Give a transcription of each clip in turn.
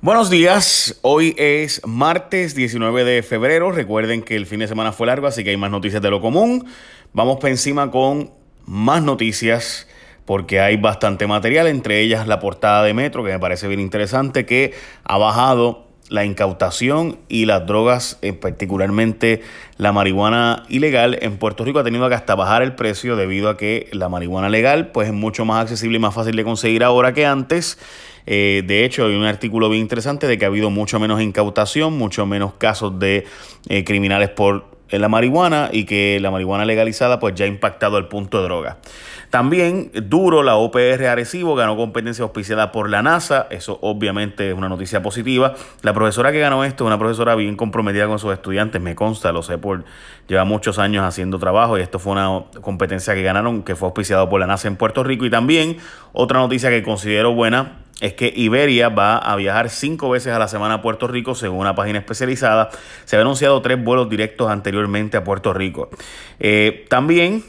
Buenos días, hoy es martes 19 de febrero. Recuerden que el fin de semana fue largo, así que hay más noticias de lo común. Vamos para encima con más noticias porque hay bastante material, entre ellas la portada de Metro, que me parece bien interesante, que ha bajado la incautación y las drogas, eh, particularmente la marihuana ilegal en Puerto Rico ha tenido que hasta bajar el precio debido a que la marihuana legal pues es mucho más accesible y más fácil de conseguir ahora que antes. Eh, de hecho, hay un artículo bien interesante de que ha habido mucho menos incautación, mucho menos casos de eh, criminales por eh, la marihuana y que la marihuana legalizada pues ya ha impactado el punto de droga. También duro, la OPR Arecibo ganó competencia auspiciada por la NASA, eso obviamente es una noticia positiva. La profesora que ganó esto es una profesora bien comprometida con sus estudiantes, me consta, lo sé por lleva muchos años haciendo trabajo y esto fue una competencia que ganaron que fue auspiciado por la NASA en Puerto Rico y también otra noticia que considero buena es que Iberia va a viajar cinco veces a la semana a Puerto Rico, según una página especializada. Se han anunciado tres vuelos directos anteriormente a Puerto Rico. Eh, también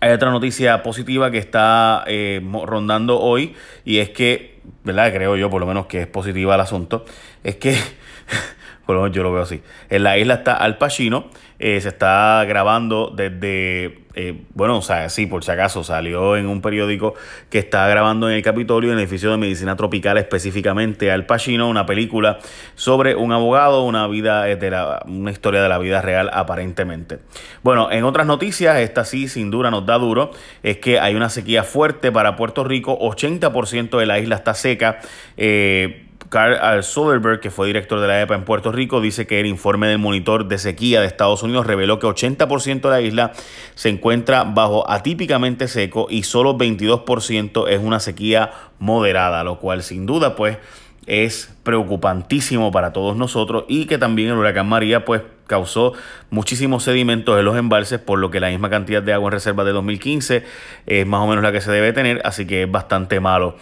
hay otra noticia positiva que está eh, rondando hoy y es que, ¿verdad? Creo yo por lo menos que es positiva el asunto. Es que, por lo menos yo lo veo así. En la isla está Al Pacino eh, se está grabando desde, eh, bueno, o sea, sí, por si acaso, salió en un periódico que está grabando en el Capitolio, en el edificio de medicina tropical, específicamente Al Pacino, una película sobre un abogado, una vida, de una historia de la vida real aparentemente. Bueno, en otras noticias, esta sí, sin duda nos da duro, es que hay una sequía fuerte para Puerto Rico, 80% de la isla está seca. Eh, Carl Soderberg, que fue director de la EPA en Puerto Rico, dice que el informe del monitor de sequía de Estados Unidos reveló que 80% de la isla se encuentra bajo atípicamente seco y solo 22% es una sequía moderada, lo cual sin duda pues es preocupantísimo para todos nosotros y que también el huracán María pues causó muchísimos sedimentos en los embalses por lo que la misma cantidad de agua en reserva de 2015 es más o menos la que se debe tener, así que es bastante malo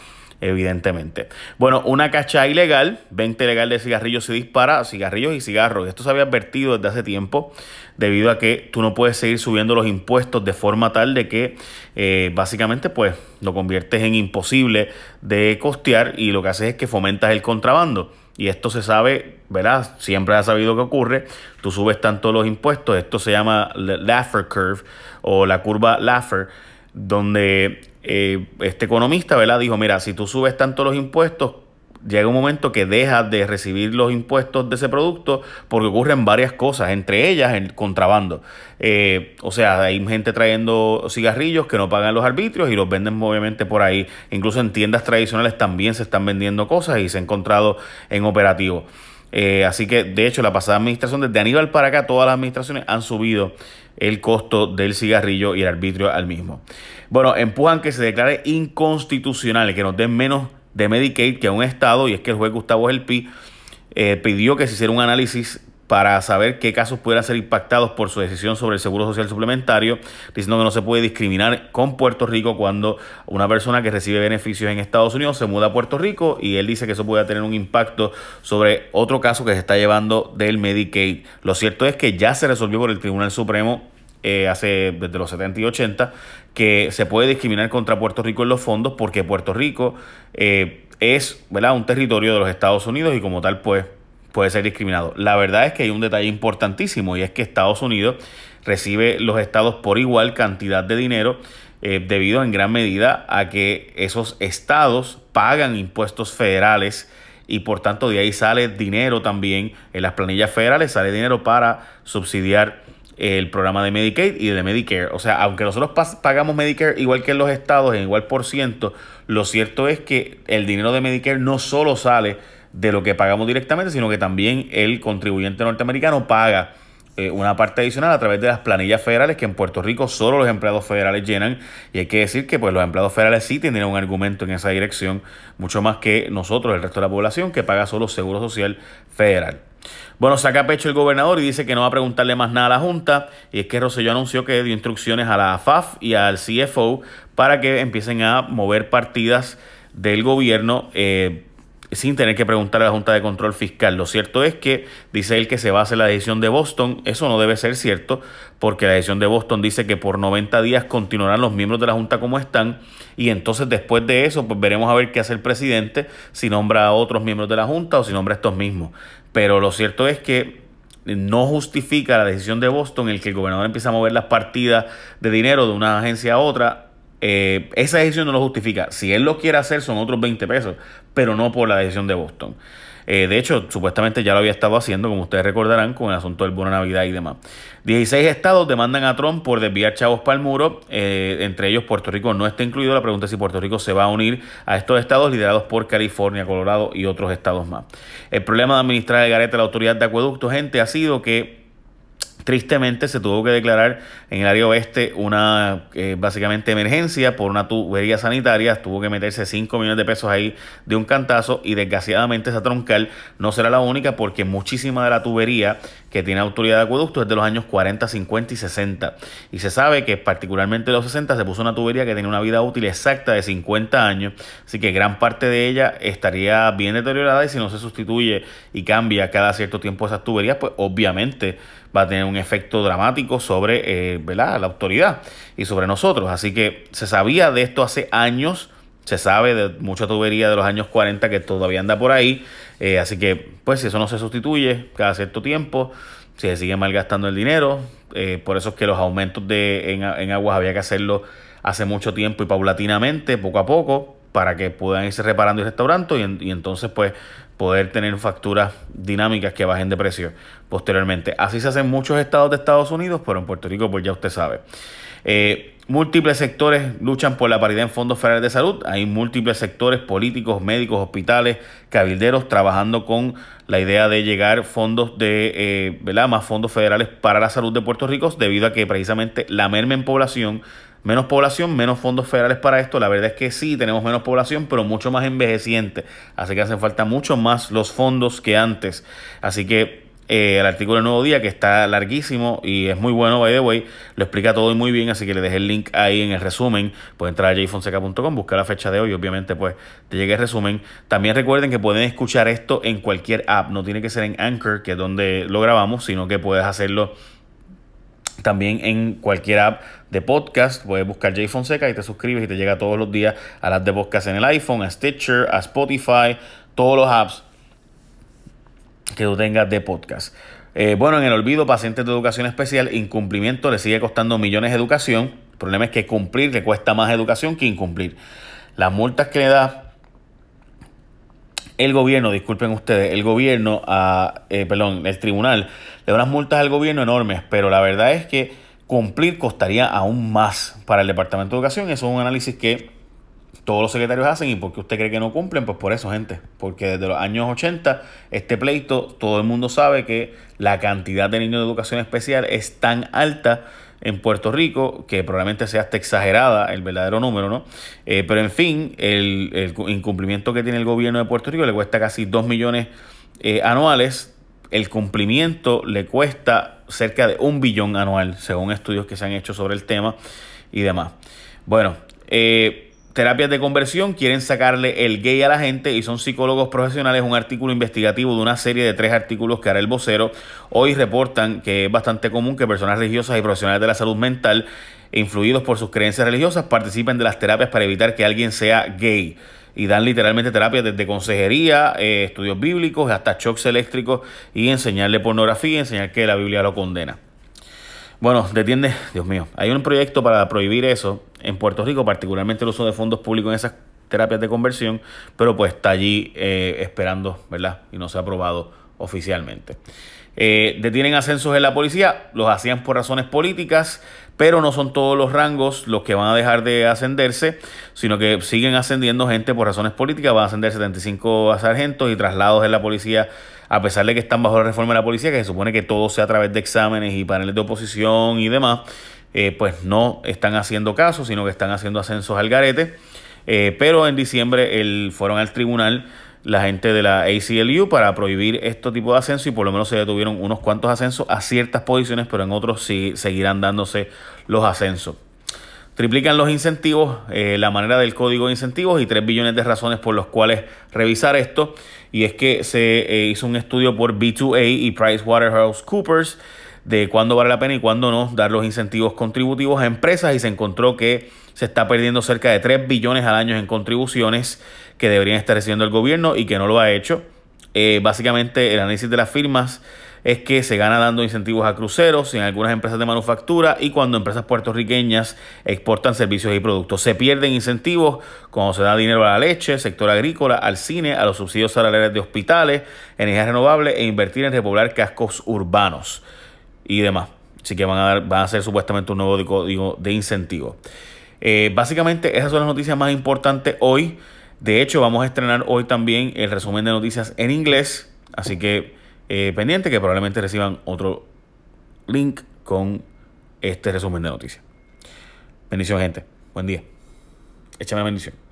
evidentemente. Bueno, una cacha ilegal, 20 legal de cigarrillos se dispara, cigarrillos y cigarros. Esto se había advertido desde hace tiempo, debido a que tú no puedes seguir subiendo los impuestos de forma tal de que eh, básicamente pues lo conviertes en imposible de costear y lo que haces es que fomentas el contrabando. Y esto se sabe, ¿verdad? Siempre ha sabido que ocurre. Tú subes tanto los impuestos, esto se llama Laffer Curve o la curva Laffer, donde eh, este economista, ¿verdad? Dijo, mira, si tú subes tanto los impuestos, llega un momento que dejas de recibir los impuestos de ese producto porque ocurren varias cosas, entre ellas el contrabando. Eh, o sea, hay gente trayendo cigarrillos que no pagan los arbitrios y los venden obviamente por ahí. Incluso en tiendas tradicionales también se están vendiendo cosas y se ha encontrado en operativo. Eh, así que, de hecho, la pasada administración, desde Aníbal para acá, todas las administraciones han subido el costo del cigarrillo y el arbitrio al mismo. Bueno, empujan que se declare inconstitucional, que nos den menos de Medicaid que a un Estado, y es que el juez Gustavo Gelpi eh, pidió que se hiciera un análisis para saber qué casos pudieran ser impactados por su decisión sobre el seguro social suplementario, diciendo que no se puede discriminar con Puerto Rico cuando una persona que recibe beneficios en Estados Unidos se muda a Puerto Rico y él dice que eso puede tener un impacto sobre otro caso que se está llevando del Medicaid. Lo cierto es que ya se resolvió por el Tribunal Supremo eh, hace desde los 70 y 80 que se puede discriminar contra Puerto Rico en los fondos porque Puerto Rico eh, es ¿verdad? un territorio de los Estados Unidos y como tal pues puede ser discriminado. La verdad es que hay un detalle importantísimo y es que Estados Unidos recibe los estados por igual cantidad de dinero eh, debido en gran medida a que esos estados pagan impuestos federales y por tanto de ahí sale dinero también en las planillas federales, sale dinero para subsidiar el programa de Medicaid y de Medicare. O sea, aunque nosotros pagamos Medicare igual que los estados, en igual por ciento, lo cierto es que el dinero de Medicare no solo sale de lo que pagamos directamente, sino que también el contribuyente norteamericano paga eh, una parte adicional a través de las planillas federales que en Puerto Rico solo los empleados federales llenan y hay que decir que pues los empleados federales sí tienen un argumento en esa dirección mucho más que nosotros el resto de la población que paga solo seguro social federal. Bueno, saca pecho el gobernador y dice que no va a preguntarle más nada a la Junta. Y es que Rosselló anunció que dio instrucciones a la AFAF y al CFO para que empiecen a mover partidas del gobierno. Eh, sin tener que preguntarle a la Junta de Control Fiscal. Lo cierto es que dice él que se basa en la decisión de Boston. Eso no debe ser cierto porque la decisión de Boston dice que por 90 días continuarán los miembros de la Junta como están y entonces después de eso pues veremos a ver qué hace el presidente, si nombra a otros miembros de la Junta o si nombra a estos mismos. Pero lo cierto es que no justifica la decisión de Boston el que el gobernador empieza a mover las partidas de dinero de una agencia a otra eh, esa decisión no lo justifica. Si él lo quiere hacer son otros 20 pesos, pero no por la decisión de Boston. Eh, de hecho, supuestamente ya lo había estado haciendo, como ustedes recordarán, con el asunto del bono Navidad y demás. 16 estados demandan a Trump por desviar chavos para el muro, eh, entre ellos Puerto Rico no está incluido. La pregunta es si Puerto Rico se va a unir a estos estados liderados por California, Colorado y otros estados más. El problema de administrar el garete a la autoridad de acueducto, gente, ha sido que Tristemente se tuvo que declarar en el área oeste una eh, básicamente emergencia por una tubería sanitaria. Tuvo que meterse 5 millones de pesos ahí de un cantazo y desgraciadamente esa troncal no será la única porque muchísima de la tubería que tiene autoridad de acueducto es de los años 40, 50 y 60. Y se sabe que particularmente en los 60 se puso una tubería que tiene una vida útil exacta de 50 años. Así que gran parte de ella estaría bien deteriorada y si no se sustituye y cambia cada cierto tiempo esas tuberías, pues obviamente va a tener un efecto dramático sobre eh, la autoridad y sobre nosotros. Así que se sabía de esto hace años, se sabe de mucha tubería de los años 40 que todavía anda por ahí. Eh, así que, pues, si eso no se sustituye cada cierto tiempo, si se sigue malgastando el dinero, eh, por eso es que los aumentos de, en, aguas había que hacerlo hace mucho tiempo y paulatinamente, poco a poco, para que puedan irse reparando el restaurante y, y entonces, pues, poder tener facturas dinámicas que bajen de precio posteriormente. Así se hacen muchos estados de Estados Unidos, pero en Puerto Rico, pues ya usted sabe. Eh, múltiples sectores luchan por la paridad en fondos federales de salud. Hay múltiples sectores políticos, médicos, hospitales, cabilderos trabajando con la idea de llegar fondos de, eh, ¿verdad? Más fondos federales para la salud de Puerto Rico, debido a que precisamente la merma en población menos población, menos fondos federales para esto. La verdad es que sí, tenemos menos población, pero mucho más envejeciente. Así que hacen falta mucho más los fondos que antes. Así que eh, el artículo del Nuevo Día, que está larguísimo y es muy bueno, by the way, lo explica todo y muy bien, así que le dejé el link ahí en el resumen. Pueden entrar a jfonseca.com, buscar la fecha de hoy, obviamente, pues te llegue el resumen. También recuerden que pueden escuchar esto en cualquier app, no tiene que ser en Anchor, que es donde lo grabamos, sino que puedes hacerlo también en cualquier app de podcast. Puedes buscar Jay Fonseca y te suscribes y te llega todos los días a las de podcast en el iPhone, a Stitcher, a Spotify, todos los apps que tú tengas de podcast. Eh, bueno, en el olvido, pacientes de educación especial, incumplimiento le sigue costando millones de educación. El problema es que cumplir le cuesta más educación que incumplir. Las multas que le da el gobierno, disculpen ustedes, el gobierno, a, eh, perdón, el tribunal, le da unas multas al gobierno enormes, pero la verdad es que cumplir costaría aún más para el Departamento de Educación. Eso es un análisis que todos los secretarios hacen y porque usted cree que no cumplen, pues por eso, gente. Porque desde los años 80, este pleito, todo el mundo sabe que la cantidad de niños de educación especial es tan alta en Puerto Rico, que probablemente sea hasta exagerada el verdadero número, ¿no? Eh, pero en fin, el, incumplimiento que tiene el gobierno de Puerto Rico le cuesta casi 2 millones eh, anuales. El cumplimiento le cuesta cerca de un billón anual, según estudios que se han hecho sobre el tema y demás. Bueno, eh, terapias de conversión quieren sacarle el gay a la gente y son psicólogos profesionales. Un artículo investigativo de una serie de tres artículos que hará el vocero. Hoy reportan que es bastante común que personas religiosas y profesionales de la salud mental, influidos por sus creencias religiosas, participen de las terapias para evitar que alguien sea gay. Y dan literalmente terapias desde consejería, eh, estudios bíblicos, hasta shocks eléctricos y enseñarle pornografía, enseñar que la Biblia lo condena. Bueno, detiende, Dios mío, hay un proyecto para prohibir eso en Puerto Rico, particularmente el uso de fondos públicos en esas terapias de conversión, pero pues está allí eh, esperando, ¿verdad? Y no se ha aprobado oficialmente. Eh, detienen ascensos en la policía, los hacían por razones políticas, pero no son todos los rangos los que van a dejar de ascenderse, sino que siguen ascendiendo gente por razones políticas, van a ascender 75 a sargentos y traslados en la policía a pesar de que están bajo la reforma de la policía, que se supone que todo sea a través de exámenes y paneles de oposición y demás, eh, pues no están haciendo caso, sino que están haciendo ascensos al garete. Eh, pero en diciembre el, fueron al tribunal la gente de la ACLU para prohibir este tipo de ascenso y por lo menos se detuvieron unos cuantos ascensos a ciertas posiciones, pero en otros sí seguirán dándose los ascensos. triplican los incentivos, eh, la manera del código de incentivos y 3 billones de razones por los cuales revisar esto. Y es que se eh, hizo un estudio por B2A y PricewaterhouseCoopers de cuándo vale la pena y cuándo no dar los incentivos contributivos a empresas y se encontró que se está perdiendo cerca de 3 billones al año en contribuciones que deberían estar recibiendo el gobierno y que no lo ha hecho. Eh, básicamente el análisis de las firmas es que se gana dando incentivos a cruceros en algunas empresas de manufactura y cuando empresas puertorriqueñas exportan servicios y productos. Se pierden incentivos cuando se da dinero a la leche, sector agrícola, al cine, a los subsidios salariales de hospitales, energías renovables e invertir en repoblar cascos urbanos y demás. Así que van a, dar, van a ser supuestamente un nuevo código de incentivos. Eh, básicamente esas son las noticias más importantes hoy. De hecho, vamos a estrenar hoy también el resumen de noticias en inglés. Así que eh, pendiente que probablemente reciban otro link con este resumen de noticias. Bendición, gente. Buen día. Échame la bendición.